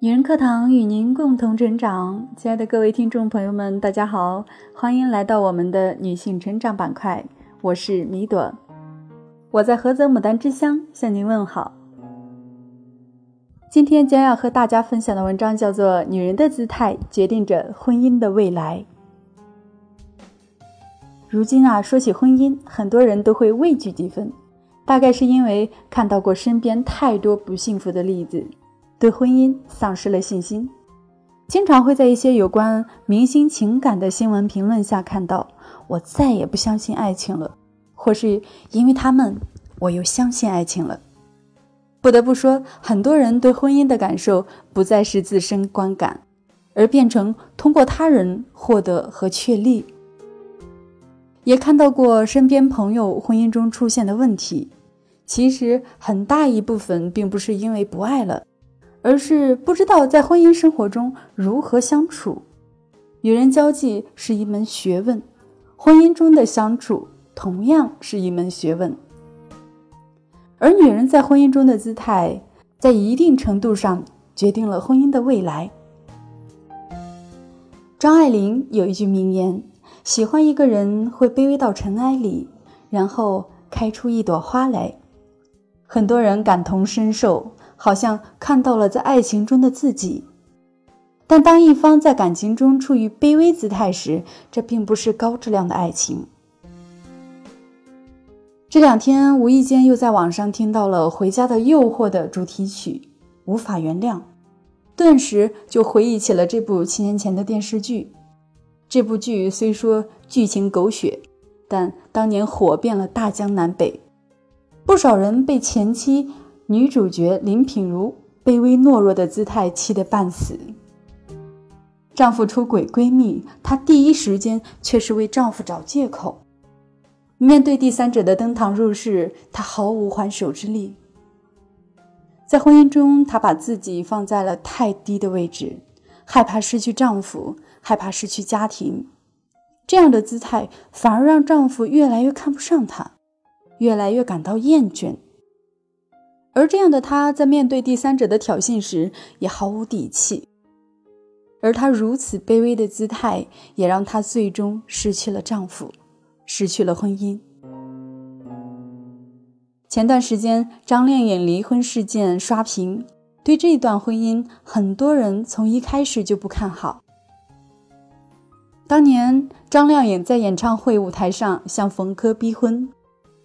女人课堂与您共同成长，亲爱的各位听众朋友们，大家好，欢迎来到我们的女性成长板块，我是米朵，我在菏泽牡丹之乡向您问好。今天将要和大家分享的文章叫做《女人的姿态决定着婚姻的未来》。如今啊，说起婚姻，很多人都会畏惧几分，大概是因为看到过身边太多不幸福的例子。对婚姻丧失了信心，经常会在一些有关明星情感的新闻评论下看到“我再也不相信爱情了”，或是因为他们，我又相信爱情了。不得不说，很多人对婚姻的感受不再是自身观感，而变成通过他人获得和确立。也看到过身边朋友婚姻中出现的问题，其实很大一部分并不是因为不爱了。而是不知道在婚姻生活中如何相处。与人交际是一门学问，婚姻中的相处同样是一门学问。而女人在婚姻中的姿态，在一定程度上决定了婚姻的未来。张爱玲有一句名言：“喜欢一个人会卑微到尘埃里，然后开出一朵花来。”很多人感同身受。好像看到了在爱情中的自己，但当一方在感情中处于卑微姿态时，这并不是高质量的爱情。这两天无意间又在网上听到了《回家的诱惑》的主题曲《无法原谅》，顿时就回忆起了这部七年前的电视剧。这部剧虽说剧情狗血，但当年火遍了大江南北，不少人被前妻。女主角林品如卑微懦弱的姿态气得半死，丈夫出轨闺蜜，她第一时间却是为丈夫找借口。面对第三者的登堂入室，她毫无还手之力。在婚姻中，她把自己放在了太低的位置，害怕失去丈夫，害怕失去家庭，这样的姿态反而让丈夫越来越看不上她，越来越感到厌倦。而这样的她，在面对第三者的挑衅时，也毫无底气。而她如此卑微的姿态，也让她最终失去了丈夫，失去了婚姻。前段时间，张靓颖离婚事件刷屏，对这段婚姻，很多人从一开始就不看好。当年，张靓颖在演唱会舞台上向冯轲逼婚，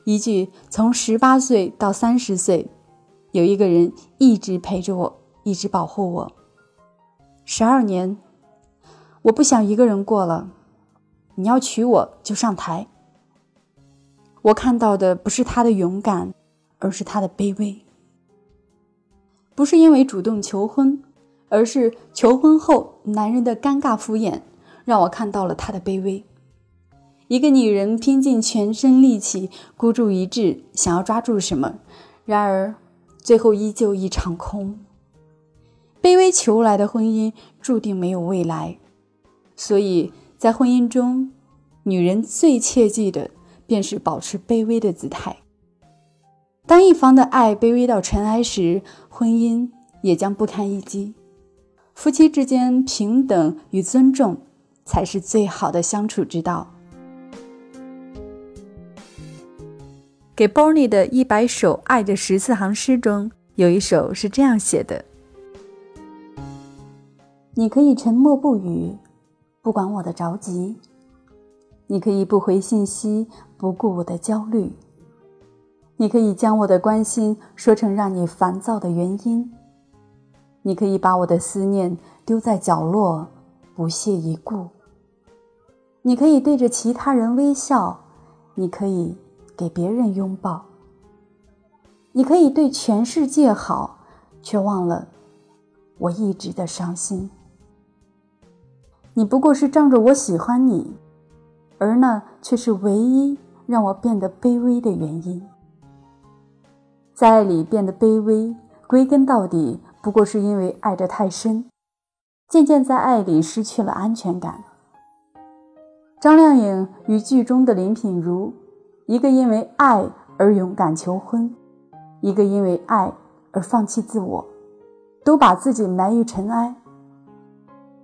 一句“从十八岁到三十岁”。有一个人一直陪着我，一直保护我。十二年，我不想一个人过了。你要娶我就上台。我看到的不是他的勇敢，而是他的卑微。不是因为主动求婚，而是求婚后男人的尴尬敷衍，让我看到了他的卑微。一个女人拼尽全身力气，孤注一掷，想要抓住什么，然而。最后依旧一场空。卑微求来的婚姻注定没有未来，所以在婚姻中，女人最切记的便是保持卑微的姿态。当一方的爱卑微到尘埃时，婚姻也将不堪一击。夫妻之间平等与尊重，才是最好的相处之道。给 Bonnie 的一百首爱的十四行诗中，有一首是这样写的：“你可以沉默不语，不管我的着急；你可以不回信息，不顾我的焦虑；你可以将我的关心说成让你烦躁的原因；你可以把我的思念丢在角落，不屑一顾；你可以对着其他人微笑；你可以。”给别人拥抱，你可以对全世界好，却忘了我一直的伤心。你不过是仗着我喜欢你，而那却是唯一让我变得卑微的原因。在爱里变得卑微，归根到底不过是因为爱得太深，渐渐在爱里失去了安全感。张靓颖与剧中的林品如。一个因为爱而勇敢求婚，一个因为爱而放弃自我，都把自己埋于尘埃。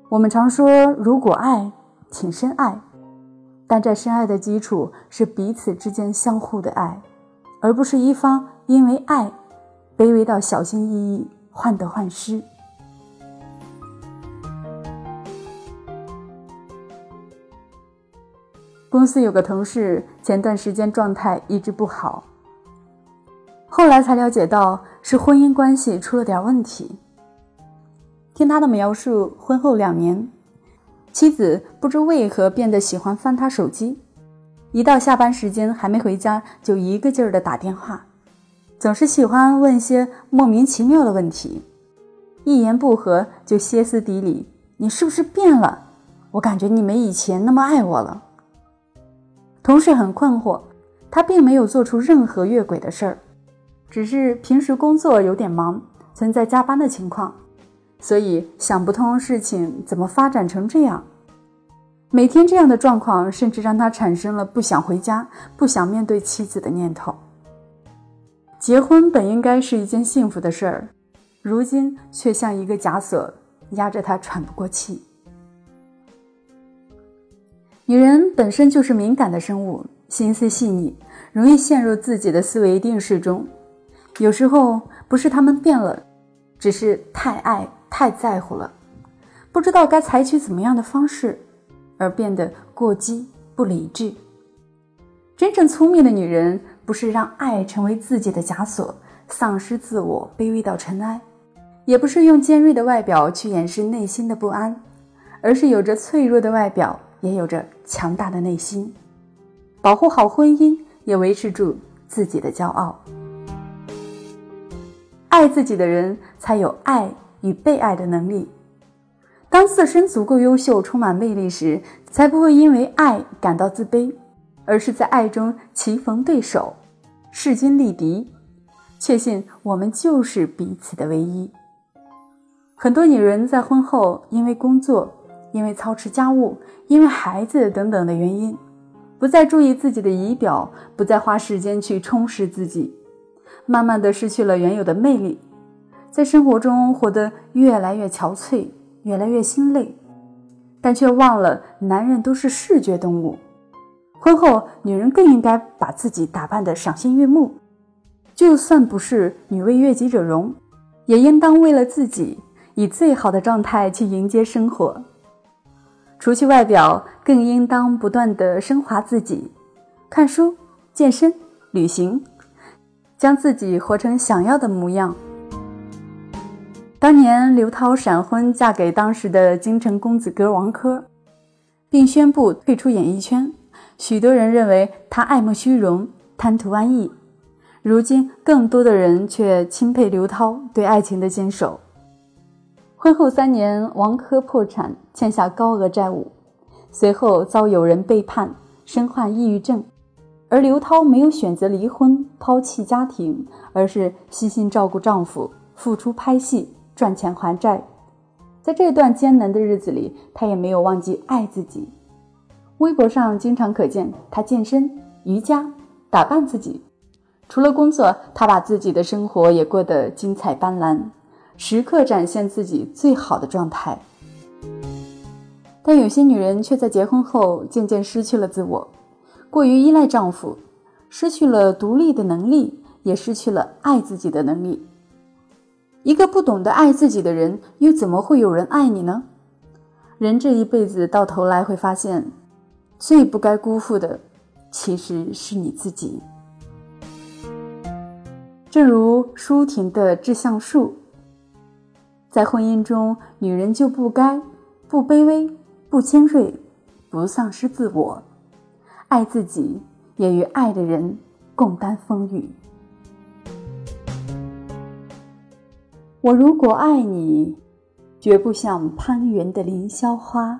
我们常说，如果爱，请深爱，但这深爱的基础是彼此之间相互的爱，而不是一方因为爱，卑微到小心翼翼、患得患失。公司有个同事，前段时间状态一直不好，后来才了解到是婚姻关系出了点问题。听他的描述，婚后两年，妻子不知为何变得喜欢翻他手机，一到下班时间还没回家就一个劲儿的打电话，总是喜欢问些莫名其妙的问题，一言不合就歇斯底里：“你是不是变了？我感觉你没以前那么爱我了。”同事很困惑，他并没有做出任何越轨的事儿，只是平时工作有点忙，存在加班的情况，所以想不通事情怎么发展成这样。每天这样的状况，甚至让他产生了不想回家、不想面对妻子的念头。结婚本应该是一件幸福的事儿，如今却像一个枷锁，压着他喘不过气。女人本身就是敏感的生物，心思细腻，容易陷入自己的思维定式中。有时候不是她们变了，只是太爱、太在乎了，不知道该采取怎么样的方式，而变得过激、不理智。真正聪明的女人，不是让爱成为自己的枷锁，丧失自我，卑微到尘埃，也不是用尖锐的外表去掩饰内心的不安，而是有着脆弱的外表。也有着强大的内心，保护好婚姻，也维持住自己的骄傲。爱自己的人才有爱与被爱的能力。当自身足够优秀、充满魅力时，才不会因为爱感到自卑，而是在爱中棋逢对手，势均力敌，确信我们就是彼此的唯一。很多女人在婚后因为工作。因为操持家务，因为孩子等等的原因，不再注意自己的仪表，不再花时间去充实自己，慢慢的失去了原有的魅力，在生活中活得越来越憔悴，越来越心累，但却忘了男人都是视觉动物，婚后女人更应该把自己打扮得赏心悦目，就算不是女为悦己者容，也应当为了自己，以最好的状态去迎接生活。除去外表，更应当不断的升华自己，看书、健身、旅行，将自己活成想要的模样。当年刘涛闪婚嫁给当时的京城公子哥王珂，并宣布退出演艺圈，许多人认为她爱慕虚荣、贪图安逸。如今，更多的人却钦佩刘涛对爱情的坚守。婚后三年，王珂破产，欠下高额债务，随后遭有人背叛，身患抑郁症。而刘涛没有选择离婚，抛弃家庭，而是悉心照顾丈夫，付出拍戏，赚钱还债。在这段艰难的日子里，她也没有忘记爱自己。微博上经常可见她健身、瑜伽、打扮自己。除了工作，她把自己的生活也过得精彩斑斓。时刻展现自己最好的状态，但有些女人却在结婚后渐渐失去了自我，过于依赖丈夫，失去了独立的能力，也失去了爱自己的能力。一个不懂得爱自己的人，又怎么会有人爱你呢？人这一辈子到头来会发现，最不该辜负的，其实是你自己。正如舒婷的《致橡树》。在婚姻中，女人就不该不卑微、不尖锐、不丧失自我，爱自己，也与爱的人共担风雨。我如果爱你，绝不像攀援的凌霄花，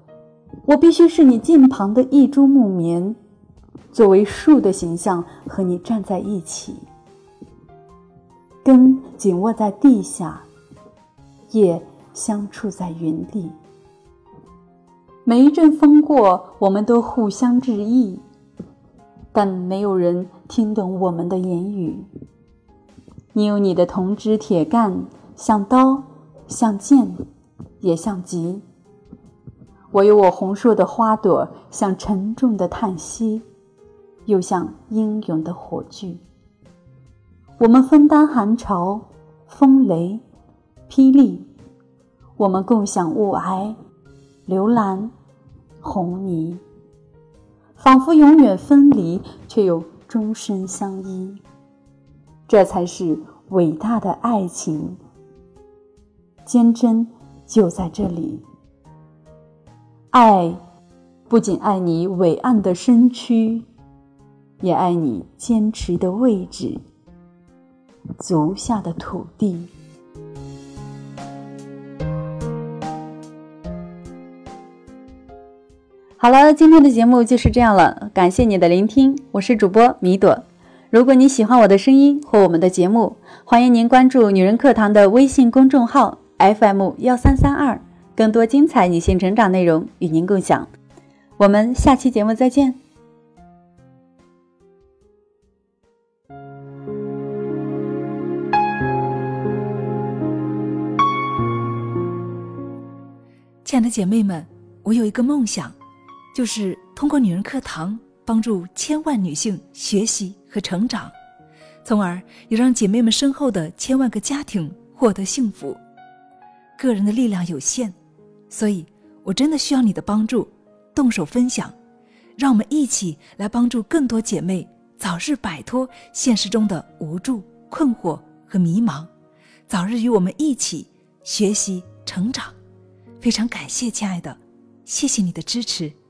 我必须是你近旁的一株木棉，作为树的形象和你站在一起，根紧握在地下，叶相触在云里。每一阵风过，我们都互相致意，但没有人听懂我们的言语。你有你的铜枝铁干，像刀，像剑。也像戟。我有我红硕的花朵，像沉重的叹息，又像英勇的火炬。我们分担寒潮、风雷、霹雳，我们共享雾霭、流岚、红泥，仿佛永远分离，却又终身相依。这才是伟大的爱情，坚贞。就在这里，爱不仅爱你伟岸的身躯，也爱你坚持的位置，足下的土地。好了，今天的节目就是这样了，感谢你的聆听，我是主播米朵。如果你喜欢我的声音或我们的节目，欢迎您关注“女人课堂”的微信公众号。FM 幺三三二，更多精彩女性成长内容与您共享。我们下期节目再见。亲爱的姐妹们，我有一个梦想，就是通过女人课堂帮助千万女性学习和成长，从而也让姐妹们身后的千万个家庭获得幸福。个人的力量有限，所以我真的需要你的帮助，动手分享，让我们一起来帮助更多姐妹早日摆脱现实中的无助、困惑和迷茫，早日与我们一起学习成长。非常感谢，亲爱的，谢谢你的支持。